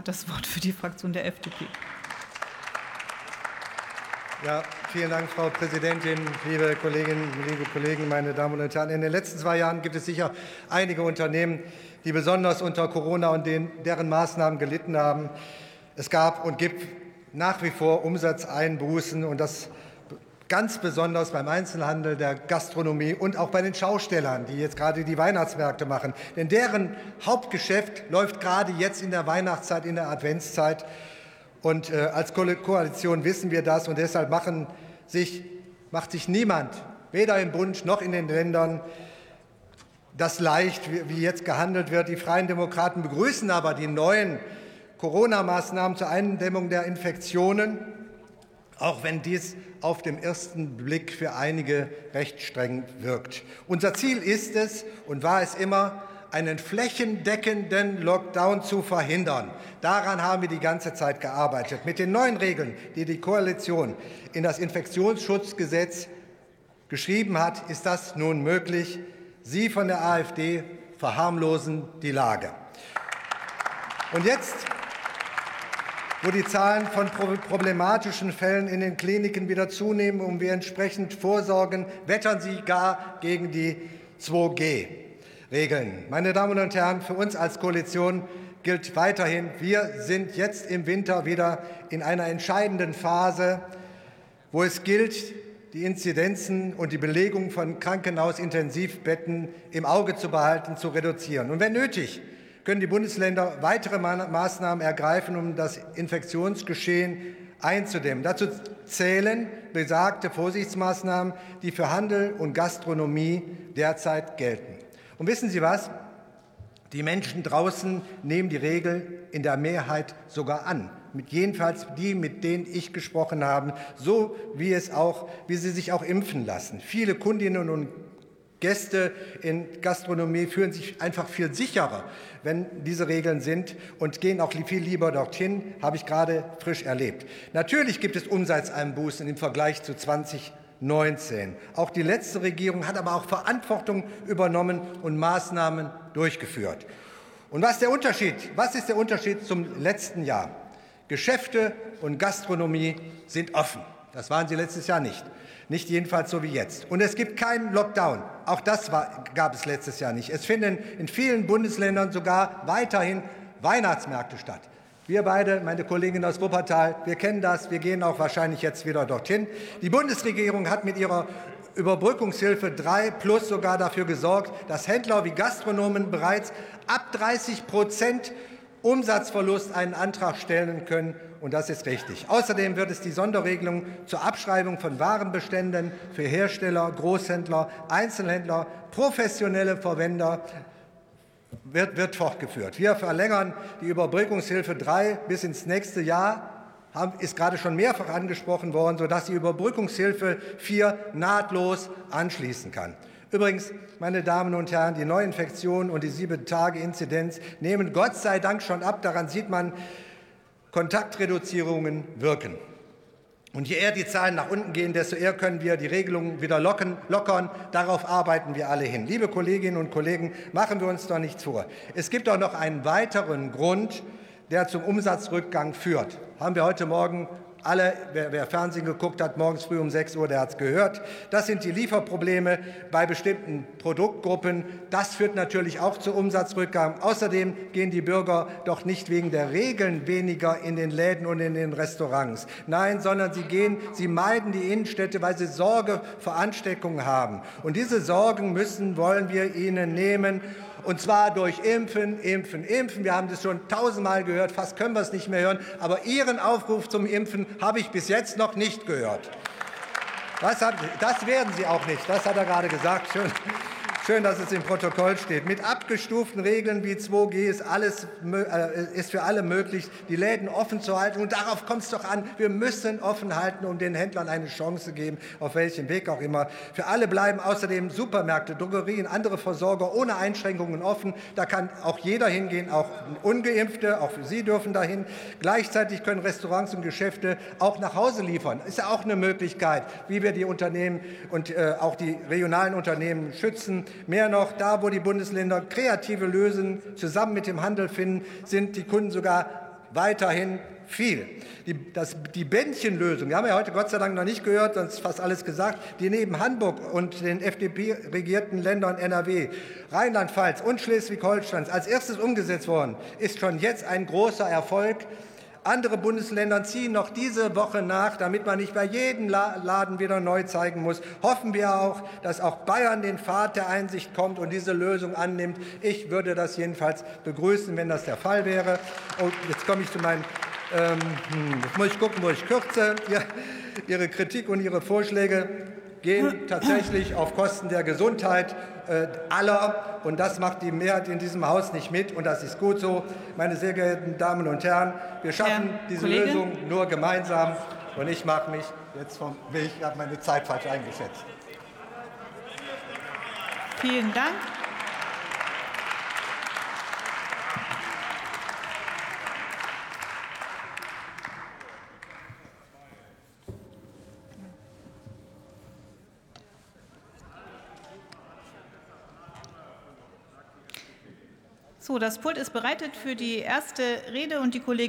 hat das Wort für die Fraktion der FDP. Ja, vielen Dank, Frau Präsidentin, liebe Kolleginnen, liebe Kollegen, meine Damen und Herren. In den letzten zwei Jahren gibt es sicher einige Unternehmen, die besonders unter Corona und den, deren Maßnahmen gelitten haben. Es gab und gibt nach wie vor Umsatzeinbußen und das ganz besonders beim Einzelhandel, der Gastronomie und auch bei den Schaustellern, die jetzt gerade die Weihnachtsmärkte machen. Denn deren Hauptgeschäft läuft gerade jetzt in der Weihnachtszeit, in der Adventszeit. Und äh, als Koalition wissen wir das und deshalb machen sich, macht sich niemand, weder im Bund noch in den Ländern, das leicht, wie jetzt gehandelt wird. Die Freien Demokraten begrüßen aber die neuen Corona-Maßnahmen zur Eindämmung der Infektionen, auch wenn dies auf den ersten Blick für einige recht streng wirkt. Unser Ziel ist es und war es immer, einen flächendeckenden Lockdown zu verhindern. Daran haben wir die ganze Zeit gearbeitet. Mit den neuen Regeln, die die Koalition in das Infektionsschutzgesetz geschrieben hat, ist das nun möglich. Sie von der AfD verharmlosen die Lage. Und jetzt, wo die Zahlen von problematischen Fällen in den Kliniken wieder zunehmen und wir entsprechend vorsorgen, wettern Sie gar gegen die 2G regeln. Meine Damen und Herren, für uns als Koalition gilt weiterhin, wir sind jetzt im Winter wieder in einer entscheidenden Phase, wo es gilt, die Inzidenzen und die Belegung von Krankenhausintensivbetten im Auge zu behalten, zu reduzieren. Und wenn nötig, können die Bundesländer weitere Maßnahmen ergreifen, um das Infektionsgeschehen einzudämmen. Dazu zählen besagte Vorsichtsmaßnahmen, die für Handel und Gastronomie derzeit gelten. Und wissen Sie was? Die Menschen draußen nehmen die Regel in der Mehrheit sogar an. Mit jedenfalls die, mit denen ich gesprochen habe, so wie es auch, wie sie sich auch impfen lassen. Viele Kundinnen und Gäste in Gastronomie fühlen sich einfach viel sicherer, wenn diese Regeln sind und gehen auch viel lieber dorthin, habe ich gerade frisch erlebt. Natürlich gibt es Umsatzeinbußen im Vergleich zu 20 19. Auch die letzte Regierung hat aber auch Verantwortung übernommen und Maßnahmen durchgeführt. Und was, der Unterschied, was ist der Unterschied zum letzten Jahr? Geschäfte und Gastronomie sind offen. Das waren sie letztes Jahr nicht. Nicht jedenfalls so wie jetzt. Und es gibt keinen Lockdown. Auch das war, gab es letztes Jahr nicht. Es finden in vielen Bundesländern sogar weiterhin Weihnachtsmärkte statt. Wir beide, meine Kollegin aus Wuppertal, wir kennen das. Wir gehen auch wahrscheinlich jetzt wieder dorthin. Die Bundesregierung hat mit ihrer Überbrückungshilfe 3 plus sogar dafür gesorgt, dass Händler wie Gastronomen bereits ab 30 Prozent Umsatzverlust einen Antrag stellen können. Und das ist richtig. Außerdem wird es die Sonderregelung zur Abschreibung von Warenbeständen für Hersteller, Großhändler, Einzelhändler, professionelle Verwender wird, wird fortgeführt. Wir verlängern die Überbrückungshilfe 3 bis ins nächste Jahr ist gerade schon mehrfach angesprochen worden, sodass die Überbrückungshilfe 4 nahtlos anschließen kann. Übrigens, meine Damen und Herren, die Neuinfektionen und die Sieben-Tage-Inzidenz nehmen Gott sei Dank schon ab. Daran sieht man, Kontaktreduzierungen wirken. Und je eher die Zahlen nach unten gehen, desto eher können wir die Regelungen wieder locken, lockern. Darauf arbeiten wir alle hin. Liebe Kolleginnen und Kollegen, machen wir uns doch nichts vor. Es gibt auch noch einen weiteren Grund, der zum Umsatzrückgang führt. Haben wir heute Morgen alle, wer, wer, Fernsehen geguckt hat, morgens früh um 6 Uhr, der hat es gehört. Das sind die Lieferprobleme bei bestimmten Produktgruppen. Das führt natürlich auch zu Umsatzrückgang. Außerdem gehen die Bürger doch nicht wegen der Regeln weniger in den Läden und in den Restaurants. Nein, sondern sie gehen, sie meiden die Innenstädte, weil sie Sorge vor Ansteckungen haben. Und diese Sorgen müssen, wollen wir ihnen nehmen. Und zwar durch Impfen, Impfen, Impfen. Wir haben das schon tausendmal gehört, fast können wir es nicht mehr hören. Aber Ihren Aufruf zum Impfen habe ich bis jetzt noch nicht gehört. Das, hat, das werden Sie auch nicht. Das hat er gerade gesagt. Schön. Schön, dass es im Protokoll steht. Mit abgestuften Regeln wie 2G ist, alles, äh, ist für alle möglich, die Läden offen zu halten. Und darauf kommt es doch an. Wir müssen offen halten, um den Händlern eine Chance geben, auf welchem Weg auch immer. Für alle bleiben außerdem Supermärkte, Drogerien, andere Versorger ohne Einschränkungen offen. Da kann auch jeder hingehen, auch Ungeimpfte, auch Sie dürfen dahin. Gleichzeitig können Restaurants und Geschäfte auch nach Hause liefern. Ist ja auch eine Möglichkeit, wie wir die Unternehmen und äh, auch die regionalen Unternehmen schützen. Mehr noch, da wo die Bundesländer kreative Lösungen zusammen mit dem Handel finden, sind die Kunden sogar weiterhin viel. Die, das, die Bändchenlösung, wir haben ja heute Gott sei Dank noch nicht gehört, sonst fast alles gesagt, die neben Hamburg und den FDP-regierten Ländern NRW, Rheinland-Pfalz und Schleswig-Holstein als erstes umgesetzt worden, ist schon jetzt ein großer Erfolg. Andere Bundesländer ziehen noch diese Woche nach, damit man nicht bei jedem Laden wieder neu zeigen muss. Hoffen wir auch, dass auch Bayern den Pfad der Einsicht kommt und diese Lösung annimmt. Ich würde das jedenfalls begrüßen, wenn das der Fall wäre. Und jetzt komme ich zu meinen ähm, hm, muss ich gucken, wo ich kürze. Ja, Ihre Kritik und Ihre Vorschläge gehen tatsächlich auf Kosten der Gesundheit äh, aller. Und das macht die Mehrheit in diesem Haus nicht mit. Und das ist gut so. Meine sehr geehrten Damen und Herren, wir schaffen Herr diese Kollege? Lösung nur gemeinsam. Und ich mache mich jetzt vom Weg, ich habe meine Zeit falsch eingeschätzt. Vielen Dank. So, das Pult ist bereitet für die erste Rede und die Kollegin